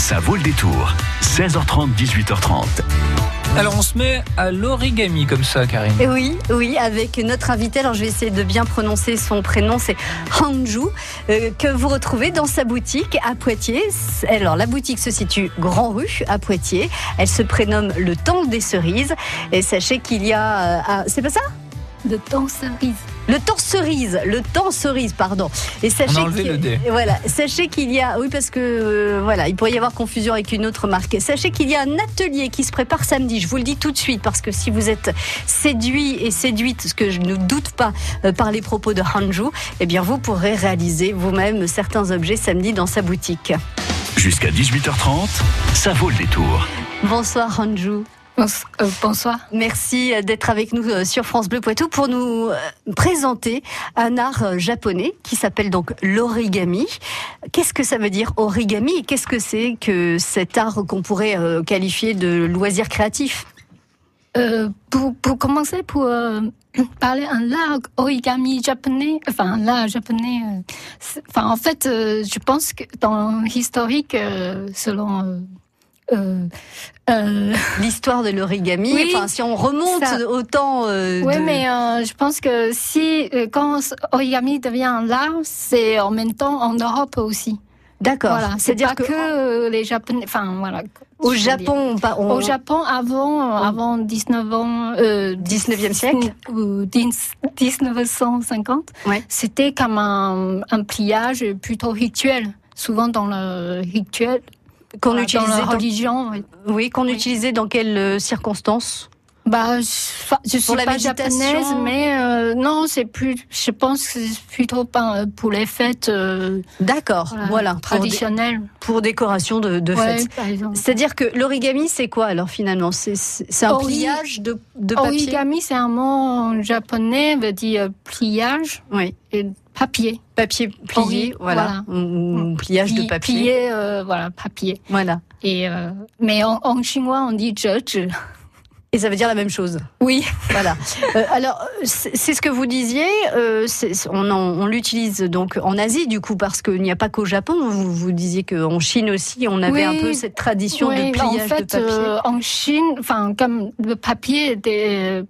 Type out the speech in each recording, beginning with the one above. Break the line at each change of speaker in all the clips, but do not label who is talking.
Ça vaut le détour. 16h30, 18h30.
Alors on se met à l'origami comme ça, Karine.
Et oui, oui, avec notre invité. Alors je vais essayer de bien prononcer son prénom, c'est Hanju, euh, que vous retrouvez dans sa boutique à Poitiers. Alors la boutique se situe Grand Rue à Poitiers. Elle se prénomme Le Temps des Cerises. Et sachez qu'il y a, euh, ah, c'est pas ça?
Le temps cerise.
Le temps cerise, le temps cerise, pardon.
Et sachez On a enlevé le dé.
Voilà, sachez qu'il y a, oui parce que euh, voilà, il pourrait y avoir confusion avec une autre marque. Sachez qu'il y a un atelier qui se prépare samedi. Je vous le dis tout de suite parce que si vous êtes séduit et séduite, ce que je ne doute pas euh, par les propos de Hanju, eh bien vous pourrez réaliser vous-même certains objets samedi dans sa boutique.
Jusqu'à 18h30, ça vaut le détour.
Bonsoir Hanju.
Euh, bonsoir.
Merci d'être avec nous euh, sur France Bleu Poitou pour nous euh, présenter un art japonais qui s'appelle donc l'origami. Qu'est-ce que ça veut dire origami? Et qu'est-ce que c'est que cet art qu'on pourrait qualifier de loisir créatif?
Pour, pour, commencer, pour parler un art origami japonais, enfin un art japonais, enfin en fait, je pense que dans l'historique, selon
euh, euh, l'histoire de l'origami. enfin, si on remonte au temps.
Euh, oui, mais je pense que si quand origami devient l'art, c'est en même temps en Europe aussi.
D'accord.
Voilà, c'est-à-dire que, que les Japonais, enfin voilà.
Au Japon,
on... au Japon avant, avant 19 ans,
euh, 19e siècle,
ou 1950, ouais. c'était comme un, un pliage plutôt rituel. Souvent dans le rituel,
qu'on utilisait
dans la religion.
Oui, qu'on utilisait dans quelles euh, circonstances?
Bah, je, suis pas japonaise, mais euh, non, c'est plus. Je pense que c'est plutôt pas euh, pour les fêtes.
D'accord, voilà,
traditionnelles.
Pour, décoration de, de fêtes. C'est-à-dire que l'origami, c'est quoi alors finalement? C'est un pliage de, de papier?
Origami, c'est un mot japonais, veut dire pliage.
Oui.
Et papier.
Papier plié, voilà. Ou, pliage de papier.
Plié, euh, voilà, papier.
Voilà.
Et, euh, mais en, chinois, on dit judge.
Et ça veut dire la même chose.
Oui.
Voilà. Euh, alors, c'est ce que vous disiez. on, on l'utilise donc en Asie, du coup, parce qu'il n'y a pas qu'au Japon. Vous, vous disiez qu'en Chine aussi, on avait un peu cette tradition de pliage
en fait,
de papier.
en Chine, enfin, comme le papier était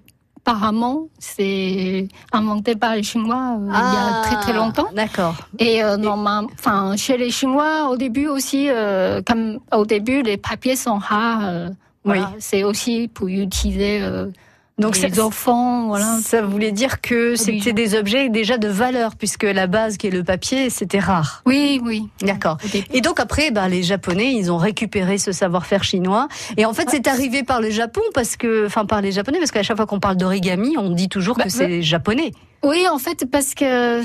apparemment, c'est inventé par les Chinois euh, il y a très très longtemps.
Ah, d'accord.
Et euh, normalement, enfin, chez les Chinois, au début aussi, euh, comme au début, les papiers sont rares. Oui. C'est aussi pour utiliser donc les enfants, voilà.
Ça voulait dire que c'était des objets déjà de valeur, puisque la base qui est le papier, c'était rare.
Oui, oui.
D'accord. Et donc après, bah, les Japonais, ils ont récupéré ce savoir-faire chinois. Et en fait, c'est arrivé par le Japon, parce que, enfin, par les Japonais, parce qu'à chaque fois qu'on parle d'origami, on dit toujours bah, que c'est bah, japonais.
Oui, en fait, parce que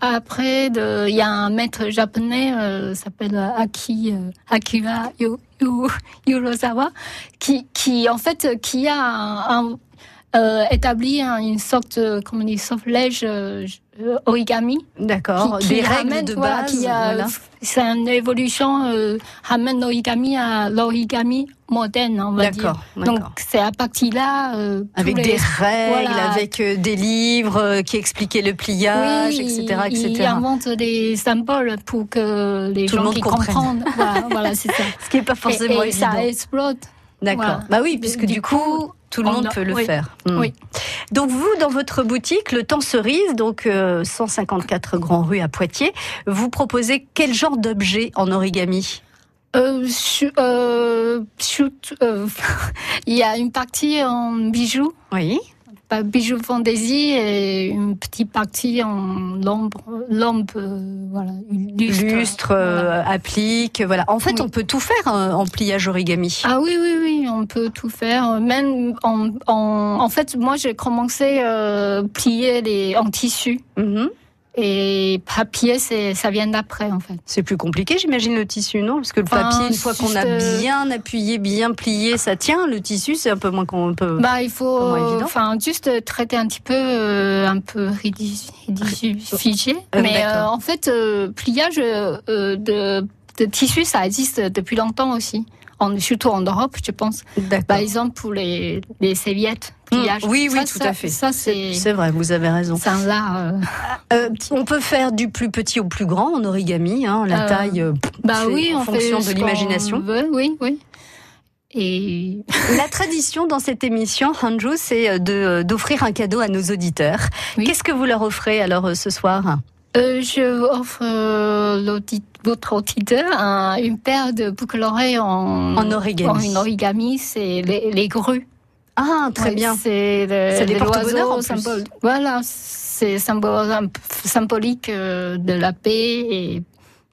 après, il y a un maître japonais, euh, s'appelle Aki euh, Akira Yurosawa, qui, qui en fait, qui a un euh, établi une sorte, euh, comment on dit, sortilège euh, origami.
D'accord. Des règles de base.
C'est une évolution euh, ramène l'origami à l'origami moderne, on va dire. Donc c'est à partir là.
Euh, avec des règles, avec euh, des livres qui expliquaient le pliage, etc., etc.
Il invente des symboles pour que les gens qui comprennent. voilà, c'est ça.
Ce qui n'est pas forcément
et, et ça explose.
D'accord. Bah oui, puisque du, coup, tout le monde peut le faire. Hmm. Oui. Donc vous, dans votre boutique, le Temps Cerise, donc 154 euh, Grand Rue à Poitiers, vous proposez quel genre d'objet en origami?
Euh, euh, euh il y a une partie en bijoux.
Oui
bijoux fantaisie et une petite partie en lampe, lampe voilà,
lustre, lustre applique, voilà. En fait, on peut tout faire hein, en pliage origami.
Ah oui, oui, oui, on peut tout faire. Même en, en, en fait, moi, j'ai commencé à plier les, en tissu. Mm-hmm. Et papier, c'est, ça vient d'après, en fait.
C'est plus compliqué, j'imagine, le tissu, non? Parce que le papier, une fois qu'on a bien appuyé, bien plié, ça tient. Le tissu, c'est un peu moins qu'on peut.
Bah, il faut, enfin, juste traiter un petit peu, euh, un peu figé. Euh, Mais euh, en fait, pliage de, de tissu, ça existe depuis longtemps aussi. En, surtout en Europe, je pense. Par exemple, pour les, les serviettes.
Mmh,
pliage.
oui, oui,
Ça,
tout
ça-
à fait.
Ça, c'est
vrai, vous avez raison.
c'est un art. euh,
Euh, on peut faire du plus petit au plus grand en origami. Hein, la
Euh,
taille, euh,
Bah oui,
en
on
fonction
fait
de l'imagination.
Oui, oui. Et
La tradition dans cette émission, Hanju, c'est d'offrir un cadeau à nos auditeurs.
Oui.
Qu'est-ce que vous leur offrez alors ce soir?
Euh, je offre euh, votre auditeur un- une paire de boucles d'oreilles en,
En origami.
en origami, c'est les, les grues.
Ah, très
Ouais,
bien.
C'est
des porte-bonheur, en plus.
symbole- Voilà, c'est symbolique euh, de la paix et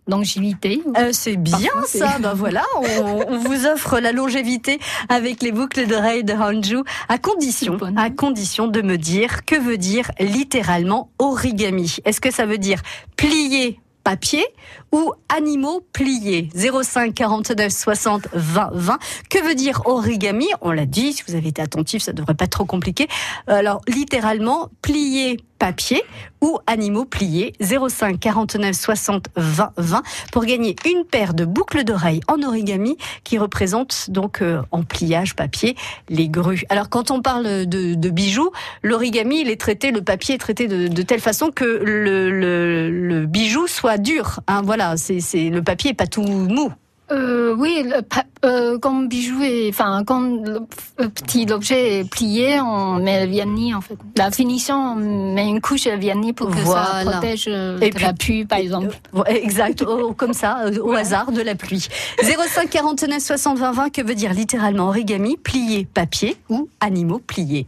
longévité.
Euh, c'est bien
Parfois,
ça, ben voilà, on, on vous offre la longévité avec les boucles d'oreilles de Hanju, à condition,
bon.
à condition de me dire que veut dire littéralement origami? Est-ce que ça veut dire plier papier ou animaux pliés? 05 49 60 20 20. Que veut dire origami? On l'a dit, si vous avez été attentif, ça devrait pas être trop compliqué. Alors littéralement plier papier ou animaux pliés 05 49 60 20 20 pour gagner une paire de boucles d'oreilles en origami qui représentent donc euh, en pliage papier les grues. Alors quand on parle de, de bijoux, l'origami il est traité, le papier est traité de, de telle façon que le, le, le bijou soit dur. Hein, voilà, c'est le papier est pas tout mou.
Euh, oui, le euh, quand le bijou est, enfin, quand le f- petit objet est plié, on met le vernis en fait. La finition, on met une couche de vernis pour que
Voilà.
ça protège euh,
Et
de
puis-
la pluie, par exemple.
Exact, comme ça, euh, au hasard de la pluie. 05 49 60 20 20, que veut dire littéralement origami, plier papier ou animaux pliés.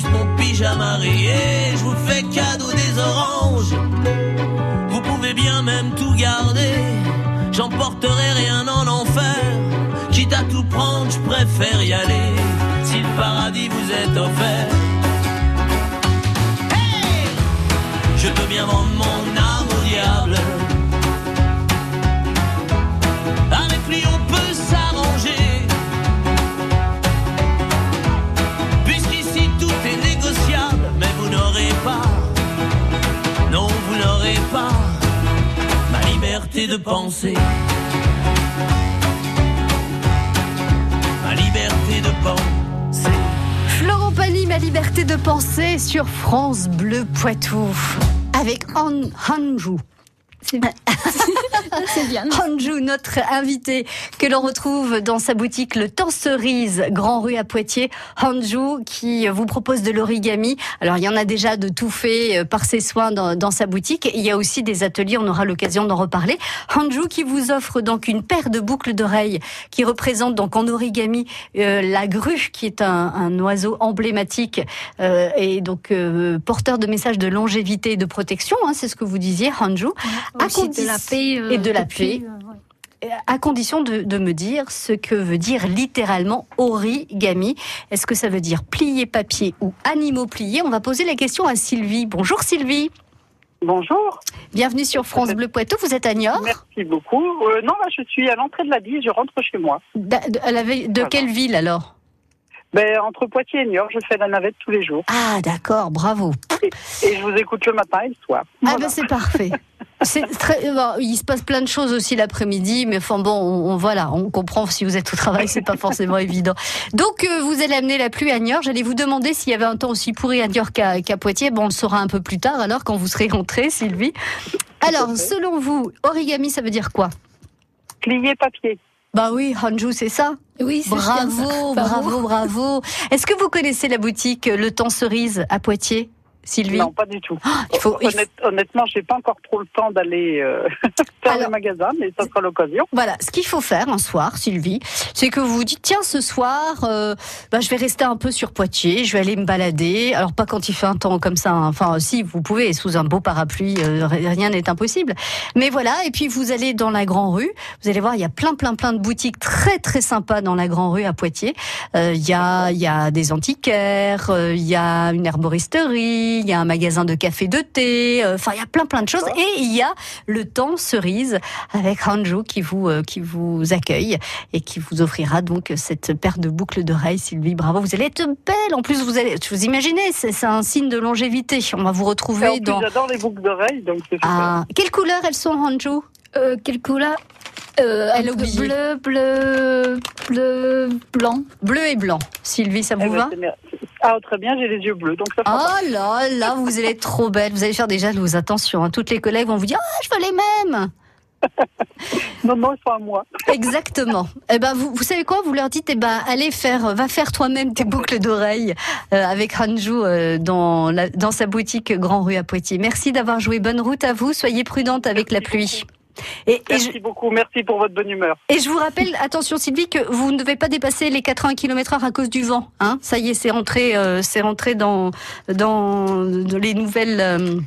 Juste mon pyjama rayé, je vous fais cadeau des oranges. Vous pouvez bien même tout garder, j'emporterai rien en enfer. Quitte à tout prendre, je préfère y aller. Si le paradis vous est offert. Hey je peux bien vendre mon liberté de penser. Ma liberté de penser.
Florent Pagny, ma liberté de penser sur France Bleu Poitou. Avec Andrew.
C'est bien.
Hanju, notre invité que l'on retrouve dans sa boutique Le Temps Cerise, Grand Rue à Poitiers. Hanju qui vous propose de l'origami. Alors il y en a déjà de tout fait euh, par ses soins dans, dans sa boutique. Il y a aussi des ateliers, on aura l'occasion d'en reparler. Hanju qui vous offre donc une paire de boucles d'oreilles qui représente donc en origami euh, la grue qui est un, un oiseau emblématique euh, et donc euh, porteur de messages de longévité et de protection. Hein, C'est ce que vous disiez, Hanju. À
Aussi de la paix. euh,
et de la
depuis,
paix.
euh, ouais.
à condition de, de me dire ce que veut dire littéralement origami. Est-ce que ça veut dire plier papier ou animaux pliés? On va poser la question à Sylvie. Bonjour Sylvie.
Bonjour,
Bienvenue sur France Bleu Poitou. Vous êtes à Niort?
Merci beaucoup. Euh, non, là, je suis à l'entrée de la ville, je rentre chez moi.
Da- de, à la veille- de
Voilà.
quelle ville alors?
Ben, entre Poitiers et Niort, je fais la navette tous les jours.
Ah d'accord, bravo.
Et je vous écoute le matin et le soir.
Ah ben c'est parfait. C'est très, bon, il se passe plein de choses aussi l'après-midi, mais enfin bon, on, on- voilà, on comprend si vous êtes au travail, c'est pas forcément évident. Donc euh, vous allez amener la pluie à Niort. J'allais vous demander s'il y avait un temps aussi pourri à Niort qu'à qu'à Poitiers. Bon, on le saura un peu plus tard, alors quand vous serez rentrée, Sylvie. Alors, selon vous, origami, ça veut dire quoi?
Plier papier.
Bah oui, Hanju, c'est ça?
Oui, c'est ça.
Bravo, bravo, bravo. Est-ce que vous connaissez la boutique euh, Le Temps Cerise à Poitiers, Sylvie
Non, pas du tout.
Il faut-
Honnête- honnêtement, j'ai pas encore trop le temps d'aller euh, faire
Alors-
le magasin, mais ça sera l'occasion.
Voilà, ce qu'il faut faire un soir, Sylvie, c'est que vous vous dites tiens ce soir, euh, bah, je vais rester un peu sur Poitiers, je vais aller me balader. Alors pas quand il fait un temps comme ça, hein. enfin si vous pouvez sous un beau parapluie, euh, rien n'est impossible. Mais voilà, et puis vous allez dans la Grand Rue, vous allez voir il y a plein plein plein de boutiques très très sympas dans la Grand Rue à Poitiers. Il y a il y a des antiquaires, il y a une herboristerie, il y a un magasin de café de thé, euh, enfin il y a plein plein de choses. Et il y a le temps cerise avec Hanjo qui vous euh, qui vous accueille et qui vous offrira donc cette paire de boucles d'oreilles Sylvie. Bravo vous allez être belle. En plus vous allez vous imaginez c'est un signe de longévité. On va vous
en
retrouver
plus,
dans
j'adore les boucles d'oreilles, donc c'est
ah, quelle couleur elles sont Hanjo
Euh, quelle couleur? Euh,
Elle.
Bleu, bleu, bleu, blanc.
bleu et blanc. Sylvie ça
Eh
vous
ben,
va?
Ah, très bien, j'ai les yeux bleus, donc ça
Oh là là, vous allez être trop belle. Vous allez faire des jalouses. Attention, hein. toutes les collègues vont vous dire Ah, je veux les mêmes.
Non, non, sont à moi.
Exactement. Eh ben, vous, vous savez quoi? Vous leur dites, eh ben, allez faire, va faire toi-même tes boucles d'oreilles euh, avec Hanju euh, dans, la- dans sa boutique Grand Rue à Poitiers. Merci d'avoir joué. Bonne route à vous. Soyez prudente avec la pluie. Et, et, je,
Merci beaucoup, merci pour votre bonne humeur.
et je vous rappelle, attention Sylvie, que vous ne devez pas dépasser les 80 km heure à cause du vent. Hein Ça y est, c'est rentré, euh, c'est rentré dans, dans, dans les nouvelles. euh,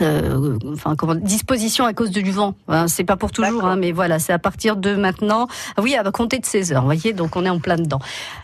euh, enfin, comment, dispositions à cause du vent. Hein, c'est pas pour toujours, hein, mais voilà, c'est à partir de maintenant. Ah oui, à compter de 16 heures, vous voyez, donc on est en plein dedans.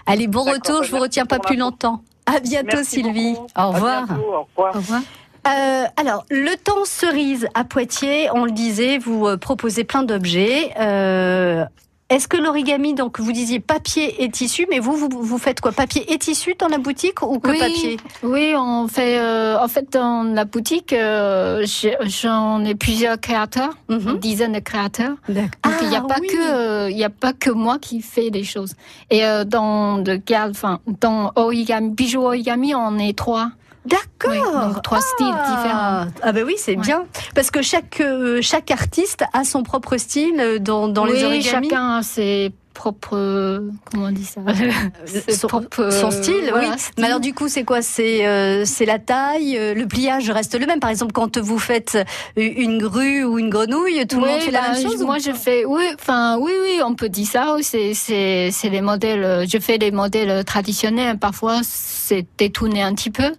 Allez, bon retour, je vous retiens pas plus longtemps. À bientôt
Merci
Sylvie. Au revoir.
bientôt, au revoir.
Au revoir.
Euh, alors, le temps cerise à Poitiers, on le disait, vous euh, proposez plein d'objets. Euh, Est-ce que l'origami, donc vous disiez papier et tissu, mais vous, vous, vous faites quoi? Papier et tissu dans la boutique ou que
Oui.
papier?
Oui, on fait. euh, en fait, dans la boutique, euh, j'en ai plusieurs créateurs,
Mhm.
une dizaine de créateurs. Donc il n'y a
Ah,
pas
oui.
que euh, a pas que moi qui fais des choses. Et dans enfin dans origami, bijoux origami, on est trois.
D'accord.
Oui, donc trois styles différents.
Ah ben oui, c'est
Ouais.
bien parce que chaque euh, chaque artiste a son propre style euh, dans dans les
oui,
origamis.
chacun a ses propres comment on dit ça
son-
propres,
Son style,
voilà,
oui.
style.
Mais alors du coup, c'est quoi? C'est euh, c'est la taille, euh, le pliage reste le même. Par exemple, quand vous faites une grue ou une grenouille, tout le monde fait la
bah,
même chose.
Moi,
ou-
je fais, oui, enfin, oui, oui, on peut dire ça. oui, C'est, c'est, c'est les modèles. euh, Je fais des modèles traditionnels. Parfois, c'est détourné un petit peu.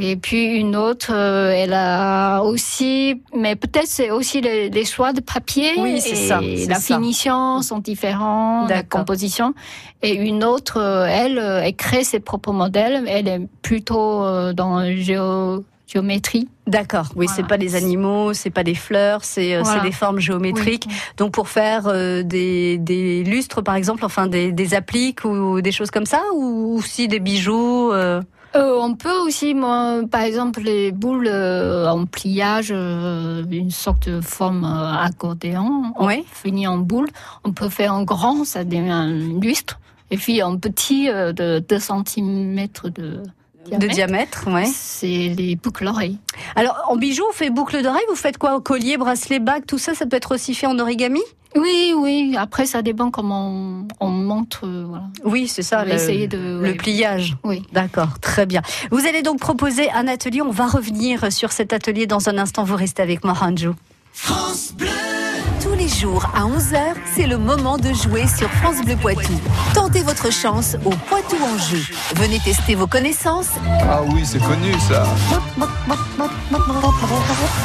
Et puis une autre, euh, elle a aussi, mais peut-être c'est aussi les, les choix de papier.
Oui, c'est ça, c'est
La
ça.
finition sont différents, la composition. Et une autre, euh, elle, euh, elle crée ses propres modèles. Elle est plutôt dans géo, géométrie.
D'accord. Oui, c'est
Voilà.
pas des animaux, c'est pas des fleurs, c'est
Voilà.
c'est des formes géométriques.
Oui.
Donc pour faire euh, des, des lustres, par exemple, enfin des, des appliques ou des choses comme ça, ou aussi des bijoux. euh,
Euh, on peut aussi, moi, par exemple, les boules euh, en pliage, euh, une sorte de forme euh, accordéon, on finit en boule. On peut faire en grand, ça devient un lustre. Et puis un petit euh, de 2 cm de
De diamètre, ouais.
C'est les boucles d'oreilles.
Alors, en bijoux, on fait boucle d'oreille, vous faites quoi Collier, bracelet, bague, tout ça, ça peut être aussi fait en origami?
Oui, oui. Après, ça dépend comment on, on monte. euh, voilà.
Oui, c'est ça, le,
essayer de-
le
ouais.
pliage.
Oui.
D'accord, très bien. Vous allez donc proposer un atelier, on va revenir sur cet atelier dans un instant, vous restez avec moi, Hanju.
Tous les jours à 11h, c'est le moment de jouer sur France Bleu Poitou. Tentez votre chance au Poitou en jeu. Venez tester vos connaissances
Ah oui, c'est connu ça.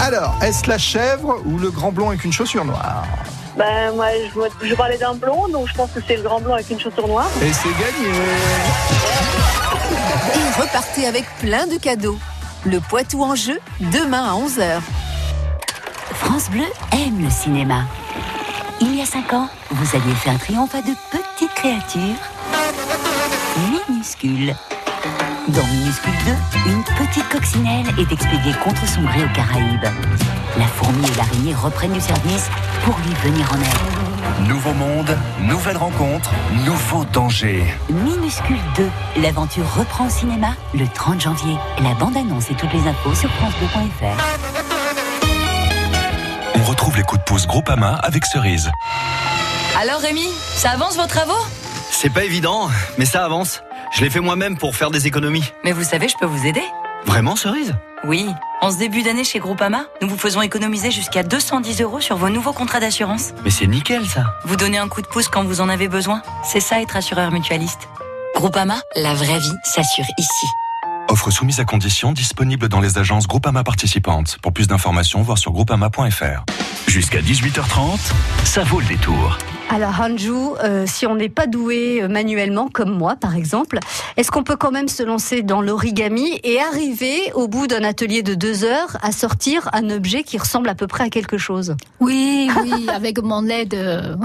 Alors, est-ce la chèvre ou le grand blond avec une chaussure noire?
Ben, moi, je, je parlais d'un blond, donc je pense que c'est le grand blond avec une chaussure noire.
Et c'est gagné
et repartez avec plein de cadeaux. Le Poitou en jeu, demain à 11h.
France Bleu aime le cinéma. Il y a cinq ans, vous aviez fait un triomphe à de petites créatures minuscules. Dans Minuscule 2, une petite coccinelle est expédiée contre son gré aux Caraïbes. La fourmi et l'araignée reprennent du service pour lui venir en aide.
Nouveau monde, nouvelle rencontre, nouveau danger.
Minuscule 2, l'aventure reprend au cinéma le 30 janvier. La bande-annonce et toutes les infos sur francebleu.fr.
On retrouve les coups de pouce Groupama avec Cerise.
Alors Rémi, ça avance vos travaux?
C'est pas évident, mais ça avance. Je l'ai fait moi-même pour faire des économies.
Mais vous savez, je peux vous aider.
Vraiment, Cerise?
Oui, en ce début d'année chez Groupama, nous vous faisons économiser jusqu'à 210 euros sur vos nouveaux contrats d'assurance.
Mais c'est nickel ça.
Vous donnez un coup de pouce quand vous en avez besoin. C'est ça être assureur mutualiste. Groupama, la vraie vie s'assure ici.
Offre soumise à condition disponible dans les agences Groupama participantes. Pour plus d'informations, voir sur groupama.fr. Jusqu'à 18h30, ça vaut le détour.
Alors Hanju, euh, si on n'est pas doué euh, manuellement, comme moi par exemple, est-ce qu'on peut quand même se lancer dans l'origami et arriver au bout d'un atelier de deux heures à sortir un objet qui ressemble à peu près à quelque chose?
Oui, oui, avec mon aide. euh,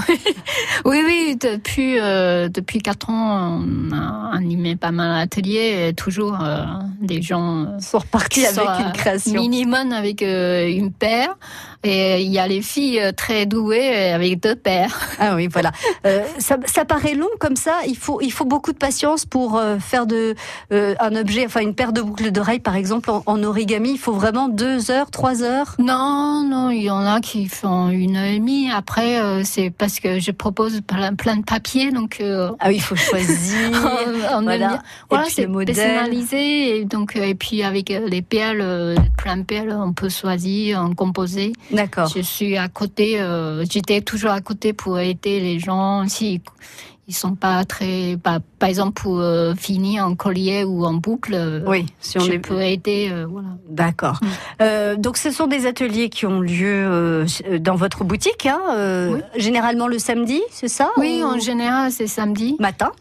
oui, oui, depuis euh, depuis quatre ans, on a animé pas mal d'ateliers, et toujours euh, des gens euh,
sont repartis avec une
euh,
création.
minimum avec euh, une paire, et il y a les filles euh, très douées avec deux paires.
Ah oui, voilà. Euh, ça, ça paraît long comme ça. Il faut, il faut beaucoup de patience pour euh, faire de euh, un objet, enfin une paire de boucles d'oreilles par exemple en, en origami. Il faut vraiment deux heures, trois heures?
Non, non, il y en a qui font une heure et demie. Après, euh, c'est parce que je propose plein, plein de papiers, donc euh,
Ah oui, il faut choisir.
on, on
Voilà.
Voilà, c'est personnalisé. Et donc, euh, et puis avec euh, les perles, euh, plein de perles, on peut choisir, en composer.
D'accord.
Je suis à côté, euh, j'étais toujours à côté pour aider les gens si ils sont pas très, par, par exemple pour euh, finir en collier ou en boucle. euh,
Oui, si on
je
est
peux aider, euh, voilà.
D'accord.
Mm.
Donc, ce sont des ateliers qui ont lieu dans votre boutique, hein,
Oui.
généralement le samedi, c'est ça
Oui,
ou-
en général, c'est samedi.
matin.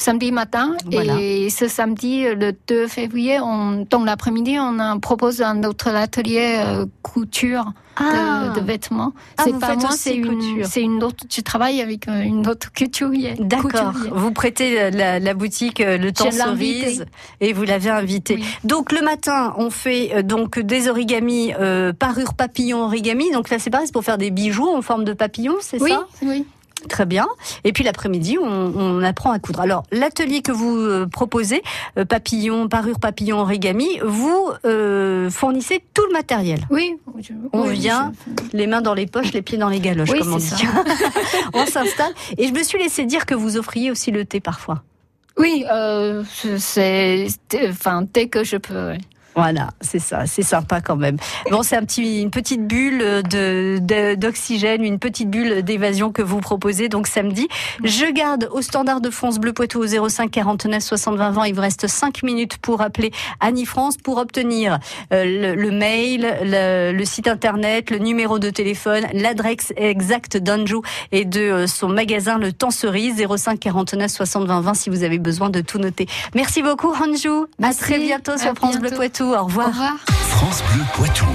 Samedi matin.
Voilà.
Et ce samedi, le 2 février, on, dans l'après-midi, on propose un autre atelier euh, couture de, de vêtements.
Ah,
c'est pas moi, c'est une,
couture.
c'est une autre. Je travaille avec euh, une autre couturière.
D'accord. Vous prêtez la, la boutique euh, Le Temps. Cerise et vous l'avez invité.
Oui.
Donc le matin, on fait euh, donc des origamis euh, parure papillon origami. Donc là, c'est pareil, c'est pour faire des bijoux en forme de papillon, c'est
Oui,
ça?
oui.
Très bien. Et puis l'après-midi, on, on apprend à coudre. Alors l'atelier que vous euh, proposez, euh, papillon, parure papillon origami, vous euh, fournissez tout le matériel.
Oui.
On
oui,
vient,
je-
les mains dans les poches, les pieds dans les galoches,
Oui,
comme on dit. on s'installe. Et je me suis laissé dire que vous offriez aussi le thé parfois.
Oui, euh, c'est, enfin, dès que je peux.
Voilà, c'est ça, c'est sympa quand même. Bon, c'est un petit, une petite bulle de, d'oxygène, une petite bulle d'évasion que vous proposez donc samedi. Je garde au standard de France Bleu Poitou au 05 49 60 20 20. Il vous reste 5 minutes pour appeler Annie France pour obtenir euh, le, le mail, le, le site internet, le numéro de téléphone, l'adresse exacte d'Anjou et de euh, son magasin Le Temps Cerise 05 49 60 20 20 si vous avez besoin de tout noter. Merci beaucoup Anjou. À très bientôt sur France Bleu
bientôt.
Poitou. Au revoir.
Au revoir.
France Bleu Poitou.